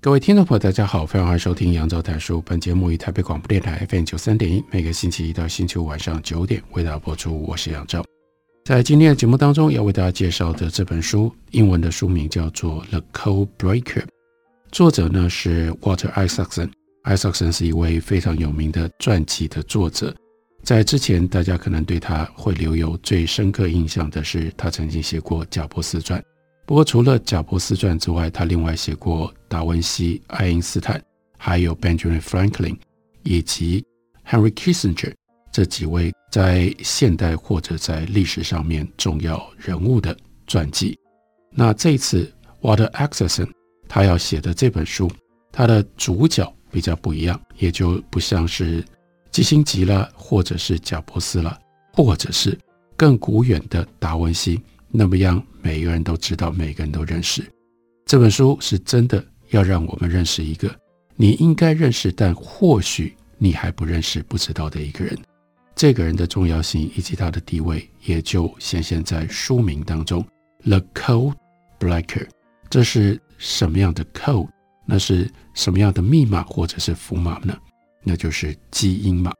各位听众朋友，大家好，非常欢迎收听杨照谈书。本节目于台北广播电台 FM 九三点一，每个星期一到星期五晚上九点为大家播出。我是杨照。在今天的节目当中，要为大家介绍的这本书，英文的书名叫做《The Code Breaker》，作者呢是 Walter Isaacson。Isaacson 是一位非常有名的传记的作者。在之前，大家可能对他会留有最深刻印象的是，他曾经写过《贾伯斯传》。不过，除了《贾伯斯传》之外，他另外写过达文西、爱因斯坦，还有 Benjamin Franklin 以及 Henry Kissinger 这几位在现代或者在历史上面重要人物的传记。那这次，Walter Isaacson 他要写的这本书，他的主角比较不一样，也就不像是基辛格了，或者是贾伯斯了，或者是更古远的达文西。那么样，每个人都知道，每个人都认识。这本书是真的要让我们认识一个你应该认识，但或许你还不认识、不知道的一个人。这个人的重要性以及他的地位，也就显现在书名当中。The Code Breaker，这是什么样的 code？那是什么样的密码或者是符码呢？那就是基因码。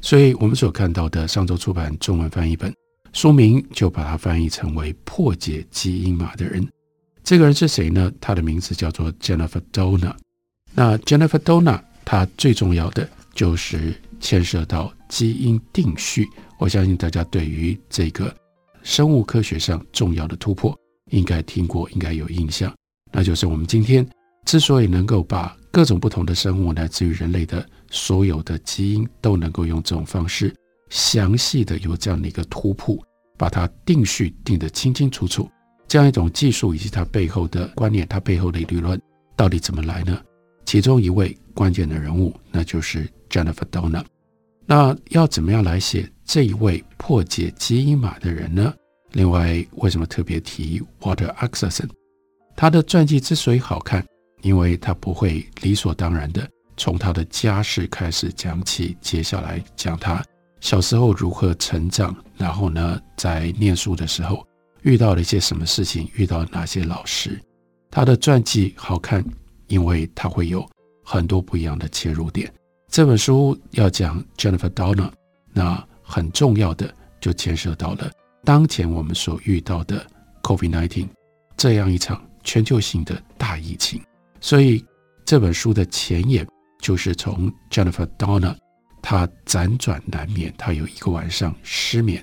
所以我们所看到的上周出版中文翻译本。书名就把它翻译成为“破解基因码的人”。这个人是谁呢？他的名字叫做 Jennifer Doudna。那 Jennifer Doudna，他最重要的就是牵涉到基因定序。我相信大家对于这个生物科学上重要的突破，应该听过，应该有印象。那就是我们今天之所以能够把各种不同的生物，乃至于人类的所有的基因，都能够用这种方式。详细的有这样的一个图谱，把它定序定得清清楚楚。这样一种技术以及它背后的观念，它背后的理论到底怎么来呢？其中一位关键的人物，那就是 Jennifer Doudna。那要怎么样来写这一位破解基因码的人呢？另外，为什么特别提 Walter Isaacson？他的传记之所以好看，因为他不会理所当然的从他的家世开始讲起，接下来讲他。小时候如何成长？然后呢，在念书的时候遇到了一些什么事情？遇到哪些老师？他的传记好看，因为他会有很多不一样的切入点。这本书要讲 Jennifer Doudna，那很重要的就牵涉到了当前我们所遇到的 COVID-19 这样一场全球性的大疫情。所以这本书的前言就是从 Jennifer Doudna。他辗转难眠，他有一个晚上失眠，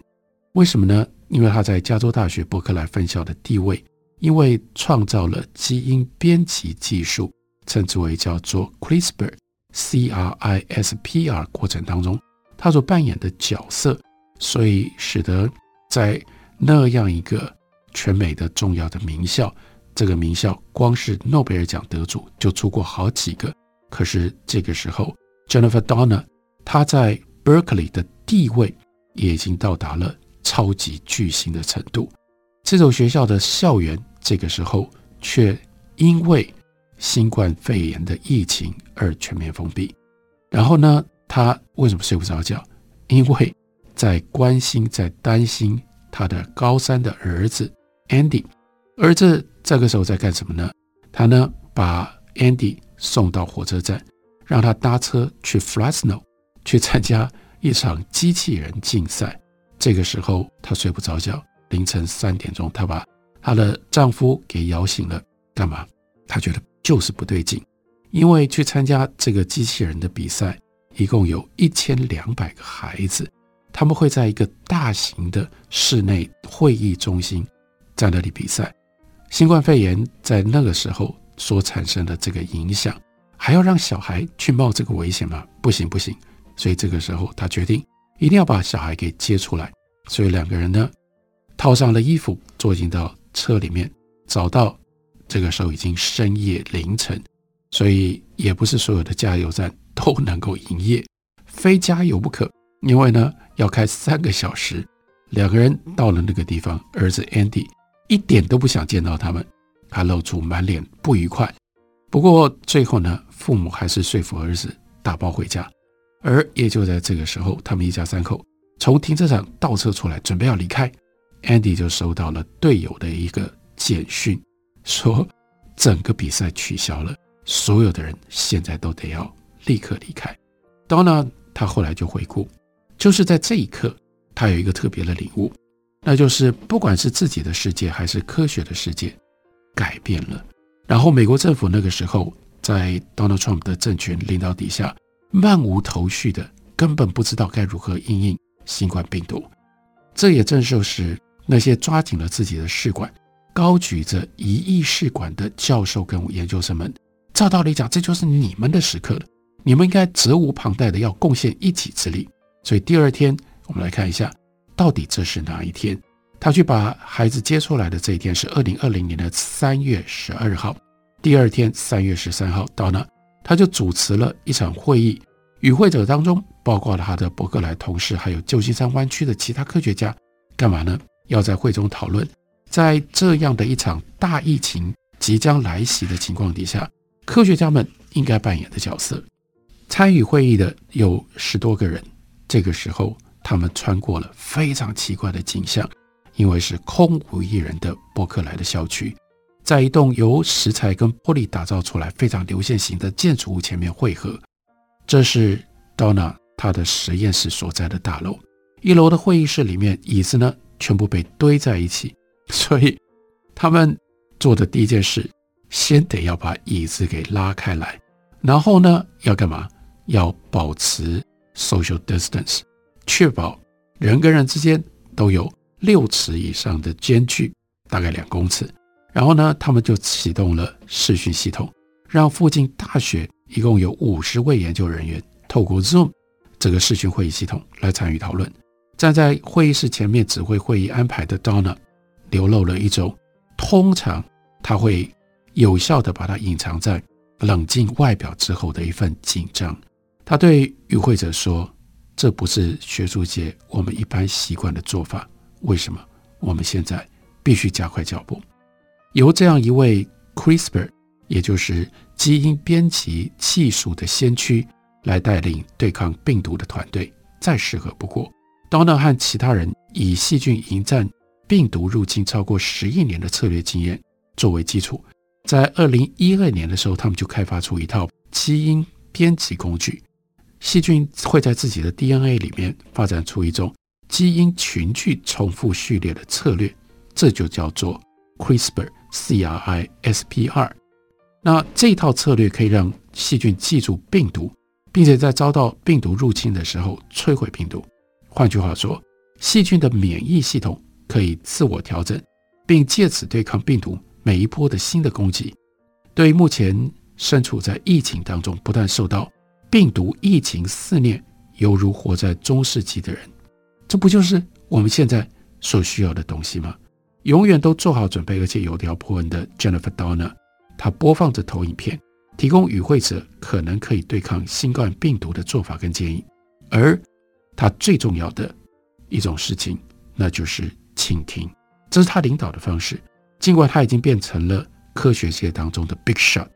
为什么呢？因为他在加州大学伯克莱分校的地位，因为创造了基因编辑技术，称之为叫做 CRISPR（C-R-I-S-P-R） 过程当中，他所扮演的角色，所以使得在那样一个全美的重要的名校，这个名校光是诺贝尔奖得主就出过好几个，可是这个时候，Jennifer Doudna。他在 Berkeley 的地位也已经到达了超级巨星的程度。这所学校的校园这个时候却因为新冠肺炎的疫情而全面封闭。然后呢，他为什么睡不着觉？因为在关心、在担心他的高三的儿子 Andy。儿子这个时候在干什么呢？他呢把 Andy 送到火车站，让他搭车去 Fresno。去参加一场机器人竞赛，这个时候她睡不着觉。凌晨三点钟，她把她的丈夫给摇醒了。干嘛？她觉得就是不对劲，因为去参加这个机器人的比赛，一共有一千两百个孩子，他们会在一个大型的室内会议中心在那里比赛。新冠肺炎在那个时候所产生的这个影响，还要让小孩去冒这个危险吗？不行，不行。所以这个时候，他决定一定要把小孩给接出来。所以两个人呢，套上了衣服，坐进到车里面找到，这个时候已经深夜凌晨，所以也不是所有的加油站都能够营业，非加油不可。因为呢，要开三个小时。两个人到了那个地方，儿子 Andy 一点都不想见到他们，他露出满脸不愉快。不过最后呢，父母还是说服儿子打包回家。而也就在这个时候，他们一家三口从停车场倒车出来，准备要离开，Andy 就收到了队友的一个简讯，说整个比赛取消了，所有的人现在都得要立刻离开。Donna 他后来就回顾，就是在这一刻。他有一个特别的领悟，那就是不管是自己的世界还是科学的世界改变了。然后美国政府那个时候在 Donald Trump 的政权领导底下，漫无头绪的，根本不知道该如何应应新冠病毒。这也正就是那些抓紧了自己的试管，高举着一亿试管的教授跟研究生们，照道理讲，这就是你们的时刻了，你们应该责无旁贷的要贡献一己之力。所以第二天。我们来看一下，到底这是哪一天？他去把孩子接出来的这一天是二零二零年的三月十二号。第二天三月十三号到那，他就主持了一场会议，与会者当中包括了他的伯克莱同事，还有旧金山湾区的其他科学家。干嘛呢？要在会中讨论，在这样的一场大疫情即将来袭的情况底下，科学家们应该扮演的角色。参与会议的有十多个人，这个时候。他们穿过了非常奇怪的景象，因为是空无一人的伯克莱的校区，在一栋由石材跟玻璃打造出来非常流线型的建筑物前面汇合。这是 Donna 他的实验室所在的大楼。一楼的会议室里面椅子呢全部被堆在一起，所以他们做的第一件事，先得要把椅子给拉开来，然后呢要干嘛？要保持 social distance。确保人跟人之间都有六尺以上的间距，大概两公尺。然后呢，他们就启动了视讯系统，让附近大学一共有五十位研究人员透过 Zoom 这个视讯会议系统来参与讨论。站在会议室前面指挥会议安排的 Donna 流露了一种通常他会有效地把它隐藏在冷静外表之后的一份紧张。他对与会者说。这不是学术界我们一般习惯的做法。为什么？我们现在必须加快脚步。由这样一位 CRISPR，也就是基因编辑技术的先驱，来带领对抗病毒的团队，再适合不过。Donna 和其他人以细菌迎战病毒入侵超过十亿年的策略经验作为基础，在二零一二年的时候，他们就开发出一套基因编辑工具。细菌会在自己的 DNA 里面发展出一种基因群聚重复序列的策略，这就叫做 CRISPR CRISPR，。那这套策略可以让细菌记住病毒，并且在遭到病毒入侵的时候摧毁病毒。换句话说，细菌的免疫系统可以自我调整，并借此对抗病毒每一波的新的攻击。对于目前身处在疫情当中，不断受到病毒疫情肆虐，犹如活在中世纪的人，这不就是我们现在所需要的东西吗？永远都做好准备，而且有条不紊的 Jennifer Doudna，她播放着投影片，提供与会者可能可以对抗新冠病毒的做法跟建议。而他最重要的一种事情，那就是倾听，这是他领导的方式。尽管他已经变成了科学界当中的 Big Shot。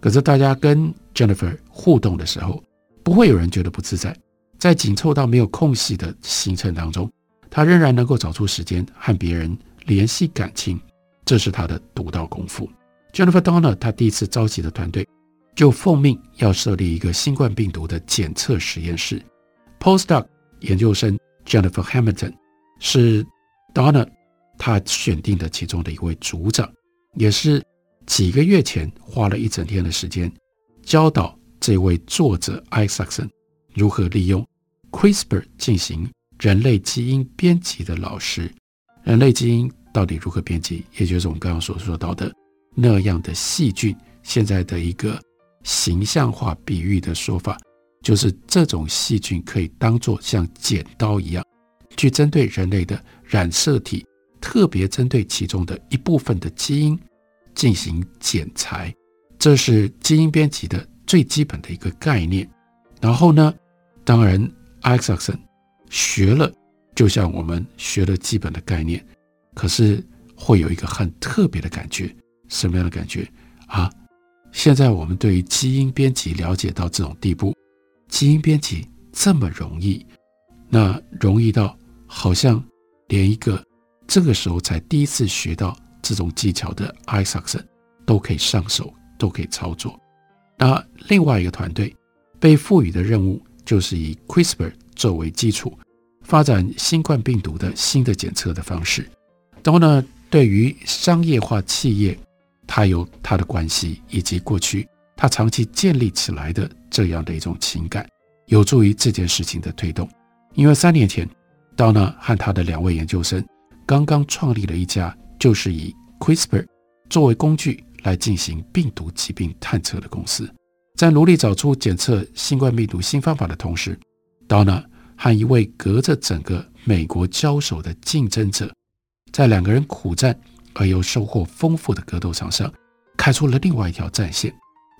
可是大家跟 Jennifer 互动的时候，不会有人觉得不自在。在紧凑到没有空隙的行程当中，他仍然能够找出时间和别人联系感情，这是他的独到功夫。Jennifer Doudna 他第一次召集的团队，就奉命要设立一个新冠病毒的检测实验室。Postdoc 研究生 Jennifer Hamilton 是 Doudna 他选定的其中的一位组长，也是。几个月前，花了一整天的时间教导这位作者 Isaacson 如何利用 CRISPR 进行人类基因编辑的老师。人类基因到底如何编辑？也就是我们刚刚所说到的那样的细菌。现在的一个形象化比喻的说法，就是这种细菌可以当做像剪刀一样，去针对人类的染色体。特别针对其中的一部分的基因进行剪裁，这是基因编辑的最基本的一个概念。然后呢，当然，Isaacson 学了，就像我们学了基本的概念，可是会有一个很特别的感觉，什么样的感觉啊？现在我们对于基因编辑了解到这种地步，基因编辑这么容易，那容易到好像连一个这个时候才第一次学到这种技巧的 Isaacson 都可以上手，都可以操作。那另外一个团队被赋予的任务就是以 CRISPR 作为基础，发展新冠病毒的新的检测的方式。然后呢，对于商业化企业，它有它的关系，以及过去它长期建立起来的这样的一种情感，有助于这件事情的推动。因为三年前，Donna 和他的两位研究生刚刚创立了一家，就是以 CRISPR 作为工具来进行病毒疾病探测的公司。在努力找出检测新冠病毒新方法的同时，Donna 和一位隔着整个美国交手的竞争者，在两个人苦战而又收获丰富的格斗场上，开出了另外一条战线。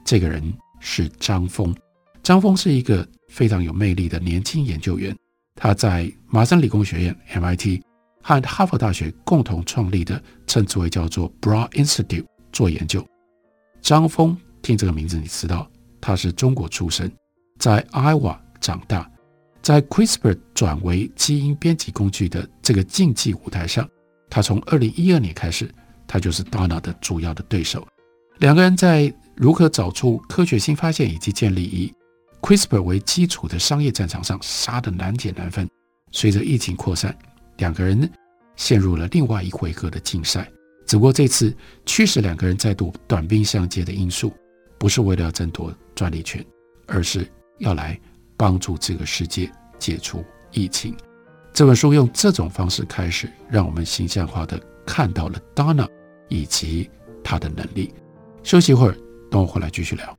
这个人是张峰。张峰是一个非常有魅力的年轻研究员。他在麻省理工学院 （MIT） 和哈佛大学共同创立的，称之为叫做 Bra Institute 做研究。张峰，听这个名字，你知道他是中国出生，在 Iowa 长大，在 CRISPR 转为基因编辑工具的这个竞技舞台上，他从二零一二年开始，他就是 Donna 的主要的对手。两个人在如何找出科学新发现以及建立以 CRISPR 为基础的商业战场上杀得难解难分。随着疫情扩散，两个人陷入了另外一回合的竞赛。只不过这次驱使两个人再度短兵相接的因素，不是为了要争夺专利权，而是要来帮助这个世界解除疫情。这本书用这种方式开始，让我们形象化的看到了 Donna 以及他的能力。休息一会儿，等我回来继续聊。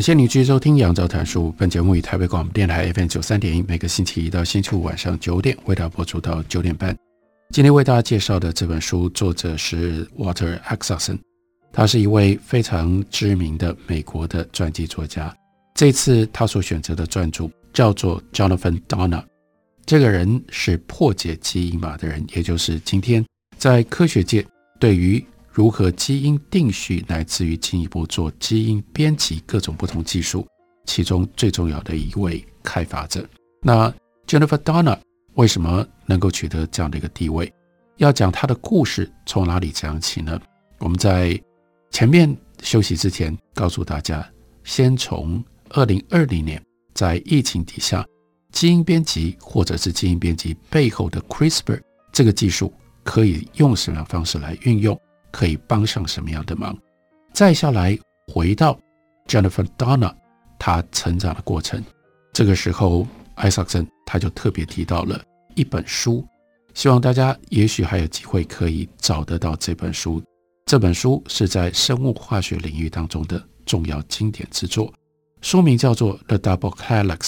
感谢你继续收听《杨照谈书》。本节目以台北广播电台 FM 九三点一，每个星期一到星期五晚上九点为大家播出到九点半。今天为大家介绍的这本书，作者是 Walter Isaacson，他是一位非常知名的美国的传记作家。这次他所选择的专著叫做 Jonathan Donna。这个人是破解基因码的人，也就是今天在科学界对于。如何基因定序，乃至于进一步做基因编辑，各种不同技术，其中最重要的一位开发者。那 Jennifer Doudna 为什么能够取得这样的一个地位？要讲他的故事，从哪里讲起呢？我们在前面休息之前告诉大家，先从二零二零年在疫情底下基因编辑或者是基因编辑背后的 CRISPR 这个技术可以用什么样方式来运用，可以帮上什么样的忙。再下来回到 Jennifer Donna 她成长的过程，这个时候艾萨克森他就特别提到了一本书，希望大家也许还有机会可以找得到这本书。这本书是在生物化学领域当中的重要经典之作，书名叫做《The Double Helix》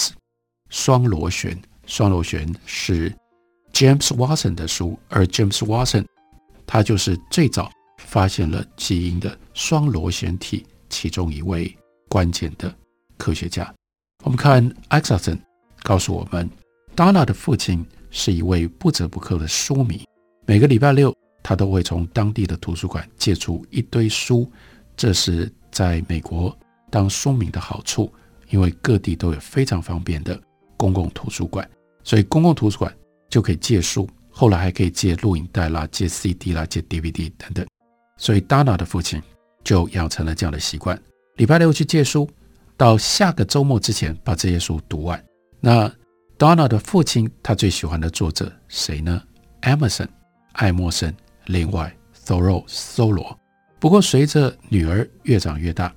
双螺旋。双螺旋是 James Watson 的书，而 James Watson 他就是最早发现了基因的双螺旋体其中一位关键的科学家。我们看 Isaacson 告诉我们，Doudna 的父亲是一位不折不扣的书迷，每个礼拜六。他都会从当地的图书馆借出一堆书，这是在美国当书迷的好处，因为各地都有非常方便的公共图书馆，所以公共图书馆就可以借书，后来还可以借录影带啦、借 CD 啦、借 DVD 等等。所以 Donna 的父亲就养成了这样的习惯：礼拜六去借书，到下个周末之前把这些书读完。那 Donna 的父亲他最喜欢的作者谁呢？Emerson，爱默生。另外，Thoreau 梭罗。不过，随着女儿越长越大，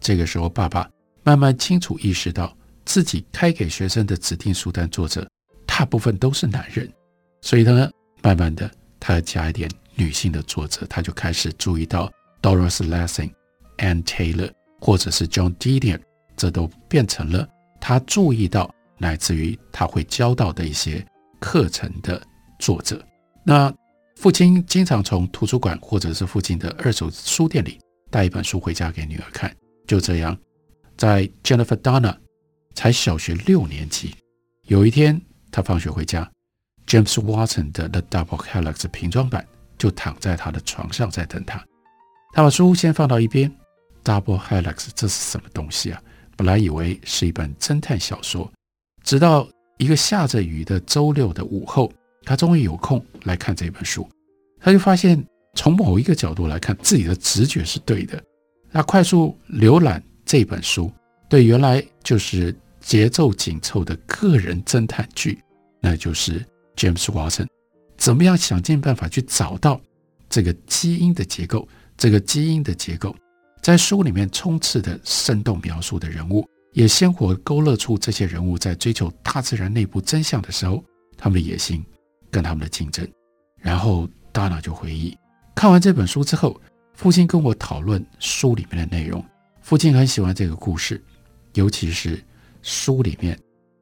这个时候，爸爸慢慢清楚意识到，自己开给学生的指定书单作者大部分都是男人，所以呢，慢慢的，他要加一点女性的作者，他就开始注意到 Doris Lessing、Ann Taylor 或者是 John Didion，这都变成了他注意到乃至于他会教到的一些课程的作者。那父亲经常从图书馆或者是附近的二手书店里带一本书回家给女儿看。就这样，在 Jennifer Donna 才小学六年级，有一天她放学回家，James Watson 的《The Double Helix》平装版就躺在他的床上在等他。他把书先放到一边，《Double Helix》这是什么东西啊？本来以为是一本侦探小说，直到一个下着雨的周六的午后。他终于有空来看这本书，他就发现从某一个角度来看，自己的直觉是对的。他快速浏览这本书，对，原来就是节奏紧凑的个人侦探剧，那就是 James Watson 怎么样想尽办法去找到这个基因的结构，这个基因的结构在书里面充斥的生动描述的人物，也鲜活勾勒出这些人物在追求大自然内部真相的时候，他们的野心。跟他们的竞争，然后大脑就回忆，看完这本书之后，父亲跟我讨论书里面的内容。父亲很喜欢这个故事，尤其是书里面，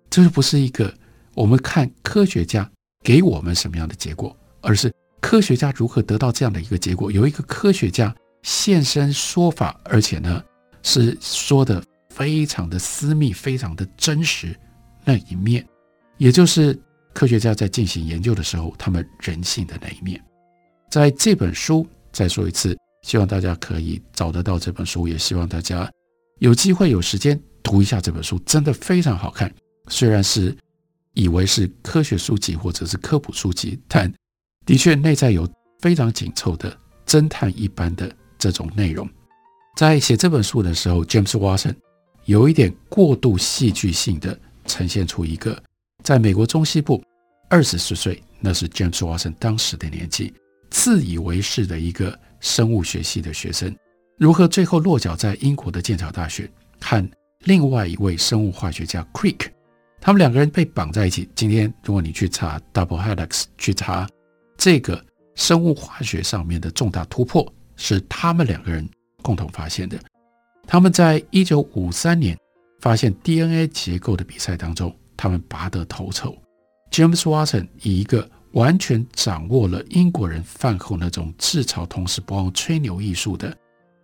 这不是一个我们看科学家给我们什么样的结果，而是科学家如何得到这样的一个结果。有一个科学家现身说法，而且呢是说的非常的私密，非常的真实那一面，也就是。科学家在进行研究的时候，他们人性的那一面，在这本书再说一次，希望大家可以找得到这本书，也希望大家有机会有时间读一下这本书，真的非常好看。虽然是以为是科学书籍或者是科普书籍，但的确内在有非常紧凑的侦探一般的这种内容。在写这本书的时候，James Watson 有一点过度戏剧性的呈现出一个。在美国中西部，二十四岁，那是 James Watson 当时的年纪，自以为是的一个生物学系的学生，如何最后落脚在英国的剑桥大学，和另外一位生物化学家 Crick，他们两个人被绑在一起。今天，如果你去查 Double Helix，去查这个生物化学上面的重大突破，是他们两个人共同发现的。他们在一九五三年发现 DNA 结构的比赛当中。他们拔得头筹，James Watson 以一个完全掌握了英国人饭后那种自嘲，同时不忘吹牛艺术的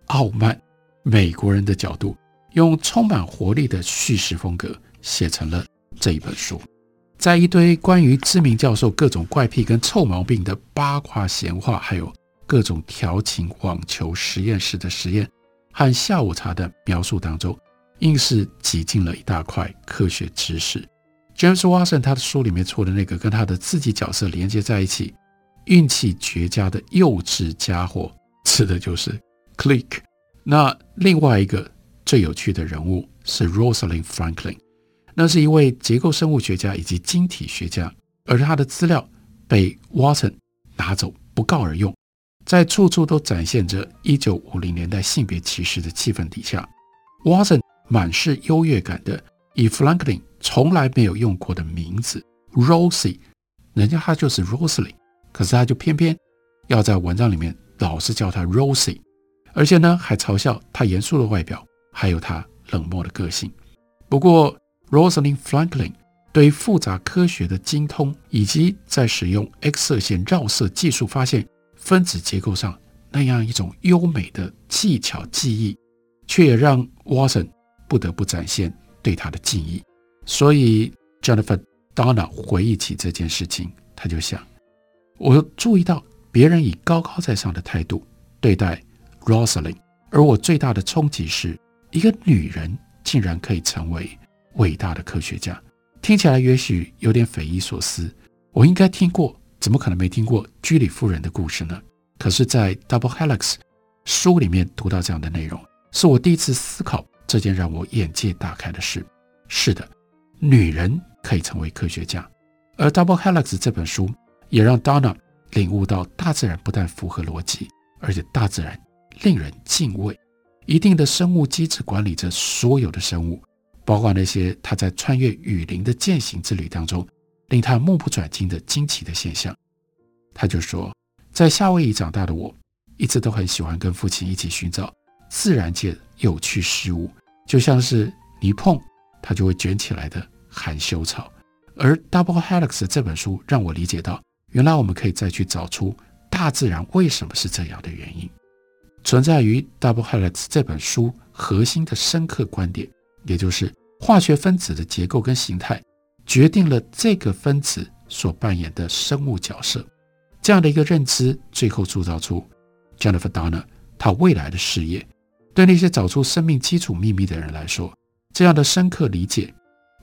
傲慢美国人的角度，用充满活力的叙事风格写成了这一本书。在一堆关于知名教授各种怪癖跟臭毛病的八卦闲话，还有各种调情网球实验室的实验和下午茶的描述当中，硬是挤进了一大块科学知识。James Watson 他的书里面出的那个跟他的自己角色连接在一起，运气绝佳的幼稚家伙，指的就是 Crick。那另外一个最有趣的人物是 Rosalind Franklin。那是一位结构生物学家以及晶体学家，而他的资料被 Watson 拿走不告而用，在处处都展现着一九五零年代性别歧视的气氛底下，Watson 满是优越感的以 Franklin 从来没有用过的名字 Rosie，人家他就是 Rosalie，可是他就偏偏要在文章里面老是叫他 Rosie，而且呢还嘲笑他严肃的外表，还有他冷漠的个性。不过，Rosalind Franklin 对复杂科学的精通，以及在使用 X 射线绕射技术发现分子结构上那样一种优美的技巧技艺，却也让 Watson 不得不展现对他的敬意。所以，Jennifer Doudna 回忆起这件事情，他就想：我注意到别人以高高在上的态度对待 Rosalind，而我最大的冲击是一个女人竟然可以成为。伟大的科学家，听起来也许有点匪夷所思。我应该听过，怎么可能没听过居里夫人的故事呢？可是，在《Double Helix》书里面读到这样的内容，是我第一次思考这件让我眼界大开的事。是的，女人可以成为科学家，而《Double Helix》这本书也让 Donna 领悟到，大自然不但符合逻辑，而且大自然令人敬畏。一定的生物机制管理着所有的生物。包括那些他在穿越雨林的践行之旅当中，令他目不转睛的惊奇的现象。他就说，在夏威夷长大的我，一直都很喜欢跟父亲一起寻找自然界有趣事物，就像是你碰它就会卷起来的含羞草。而 Double Helix 这本书让我理解到，原来我们可以再去找出大自然为什么是这样的原因。存在于 Double Helix 这本书核心的深刻观点。也就是化学分子的结构跟形态，决定了这个分子所扮演的生物角色。这样的一个认知，最后铸造出 Jennifer Doudna 他未来的事业。对那些找出生命基础秘密的人来说，这样的深刻理解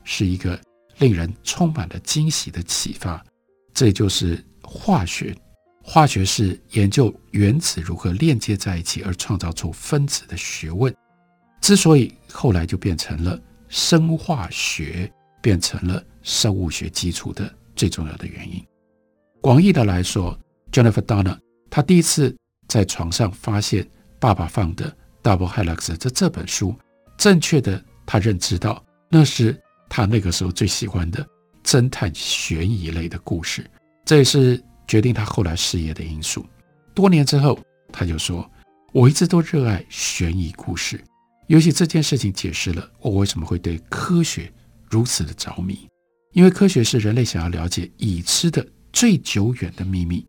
是一个令人充满了惊喜的启发。这就是化学，化学是研究原子如何链接在一起而创造出分子的学问。之所以后来就变成了生化学，变成了生物学基础的最重要的原因。广义的来说，Jennifer Doudna 她第一次在床上发现爸爸放的《Double Helix》这这本书，正确的她认知到那是她那个时候最喜欢的侦探悬疑类的故事，这也是决定她后来事业的因素。多年之后，她就说：“我一直都热爱悬疑故事。”尤其这件事情解释了我为什么会对科学如此的着迷，因为科学是人类想要了解已知的最久远的秘密，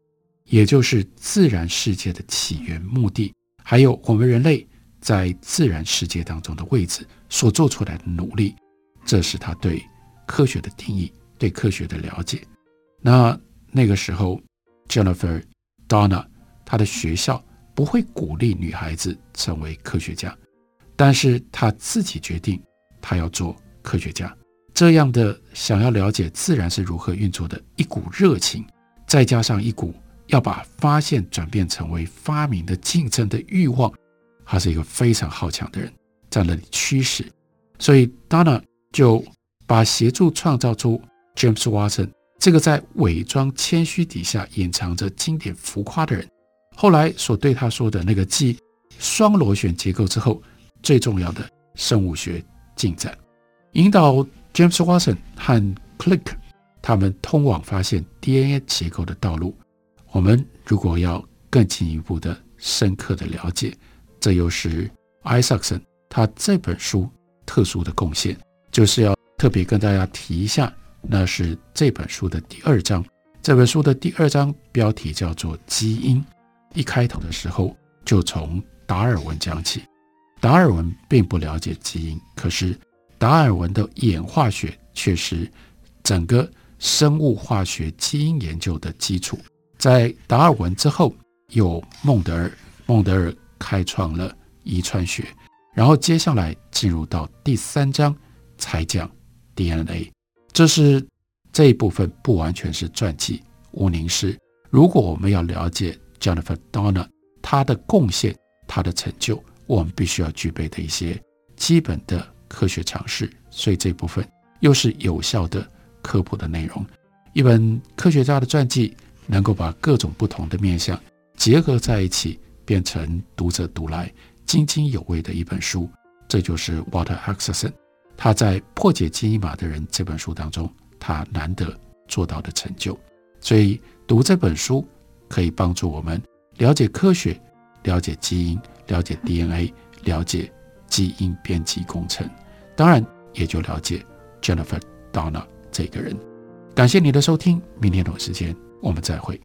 也就是自然世界的起源、目的，还有我们人类在自然世界当中的位置所做出来的努力，这是他对科学的定义，对科学的了解。那那个时候，Jennifer Doudna 她的学校不会鼓励女孩子成为科学家。但是他自己决定，他要做科学家。这样的想要了解自然是如何运作的一股热情，再加上一股要把发现转变成为发明的竞争的欲望，他是一个非常好强的人，在那里驱使。所以 Doudna 就把协助创造出 James Watson 这个在伪装谦虚底下隐藏着经典浮夸的人，后来所对他说的那个继双螺旋结构之后。最重要的生物学进展，引导 James Watson 和 Crick 他们通往发现 DNA 结构的道路。我们如果要更进一步的深刻的了解，这又是 Isaacson 他这本书特殊的贡献，就是要特别跟大家提一下，那是这本书的第二章。这本书的第二章标题叫做“基因”，一开头的时候就从达尔文讲起。达尔文并不了解基因，可是达尔文的演化学却是整个生物化学基因研究的基础。在达尔文之后，有孟德尔，孟德尔开创了遗传学，然后接下来进入到第三章才讲 DNA。这是这一部分不完全是传记，无宁是。如果我们要了解 Jennifer Doudna 他的贡献，他的成就。我们必须要具备的一些基本的科学常识，所以这部分又是有效的科普的内容。一本科学家的传记，能够把各种不同的面向结合在一起，变成读者读来津津有味的一本书。这就是 Walter Isaacson 他在《破解基因码的人》这本书当中，他难得做到的成就。所以读这本书可以帮助我们了解科学，了解基因，了解 DNA，了解基因编辑工程。当然，也就了解 Jennifer Donna 这个人。感谢你的收听，明天同时间我们再会。